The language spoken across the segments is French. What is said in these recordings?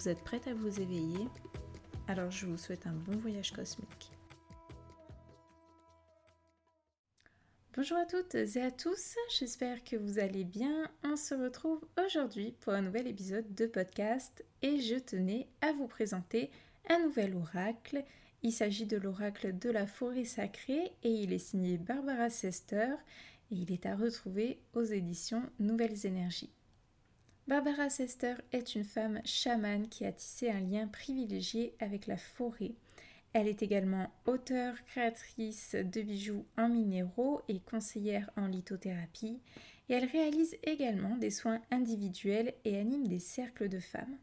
Vous êtes prête à vous éveiller? Alors je vous souhaite un bon voyage cosmique. Bonjour à toutes et à tous, j'espère que vous allez bien. On se retrouve aujourd'hui pour un nouvel épisode de podcast et je tenais à vous présenter un nouvel oracle. Il s'agit de l'oracle de la forêt sacrée et il est signé Barbara Sester et il est à retrouver aux éditions Nouvelles Énergies. Barbara Sester est une femme chamane qui a tissé un lien privilégié avec la forêt. Elle est également auteure, créatrice de bijoux en minéraux et conseillère en lithothérapie, et elle réalise également des soins individuels et anime des cercles de femmes.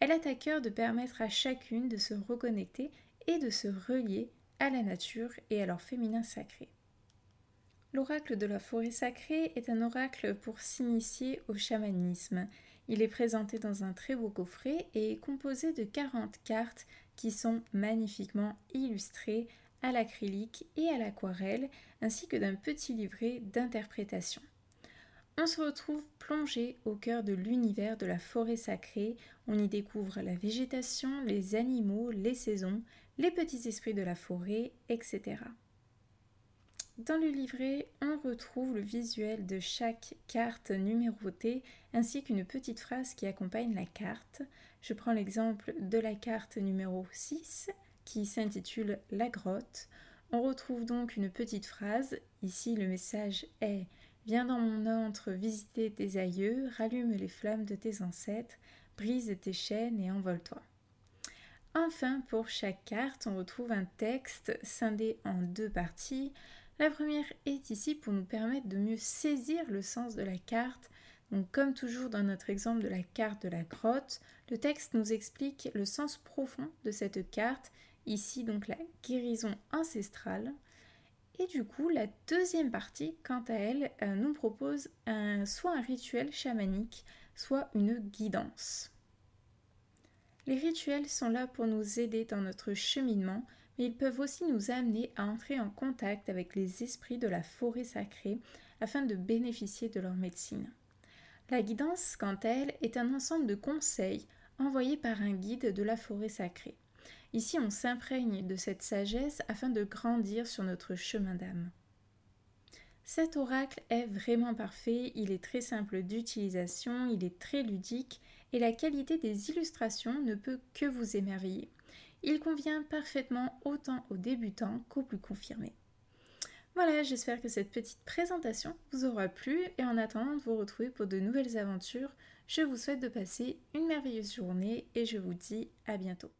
Elle a à cœur de permettre à chacune de se reconnecter et de se relier à la nature et à leur féminin sacré. L'oracle de la forêt sacrée est un oracle pour s'initier au chamanisme. Il est présenté dans un très beau coffret et est composé de 40 cartes qui sont magnifiquement illustrées à l'acrylique et à l'aquarelle, ainsi que d'un petit livret d'interprétation. On se retrouve plongé au cœur de l'univers de la forêt sacrée. On y découvre la végétation, les animaux, les saisons, les petits esprits de la forêt, etc. Dans le livret, on retrouve le visuel de chaque carte numérotée ainsi qu'une petite phrase qui accompagne la carte. Je prends l'exemple de la carte numéro 6 qui s'intitule La grotte. On retrouve donc une petite phrase. Ici, le message est Viens dans mon antre visiter tes aïeux, rallume les flammes de tes ancêtres, brise tes chaînes et envole-toi. Enfin, pour chaque carte, on retrouve un texte scindé en deux parties. La première est ici pour nous permettre de mieux saisir le sens de la carte. Comme toujours dans notre exemple de la carte de la grotte, le texte nous explique le sens profond de cette carte, ici donc la guérison ancestrale. Et du coup, la deuxième partie, quant à elle, euh, nous propose soit un rituel chamanique, soit une guidance. Les rituels sont là pour nous aider dans notre cheminement, ils peuvent aussi nous amener à entrer en contact avec les esprits de la forêt sacrée afin de bénéficier de leur médecine. La guidance, quant à elle, est un ensemble de conseils envoyés par un guide de la forêt sacrée. Ici, on s'imprègne de cette sagesse afin de grandir sur notre chemin d'âme. Cet oracle est vraiment parfait, il est très simple d'utilisation, il est très ludique et la qualité des illustrations ne peut que vous émerveiller. Il convient parfaitement autant aux débutants qu'aux plus confirmés. Voilà, j'espère que cette petite présentation vous aura plu et en attendant de vous retrouver pour de nouvelles aventures, je vous souhaite de passer une merveilleuse journée et je vous dis à bientôt.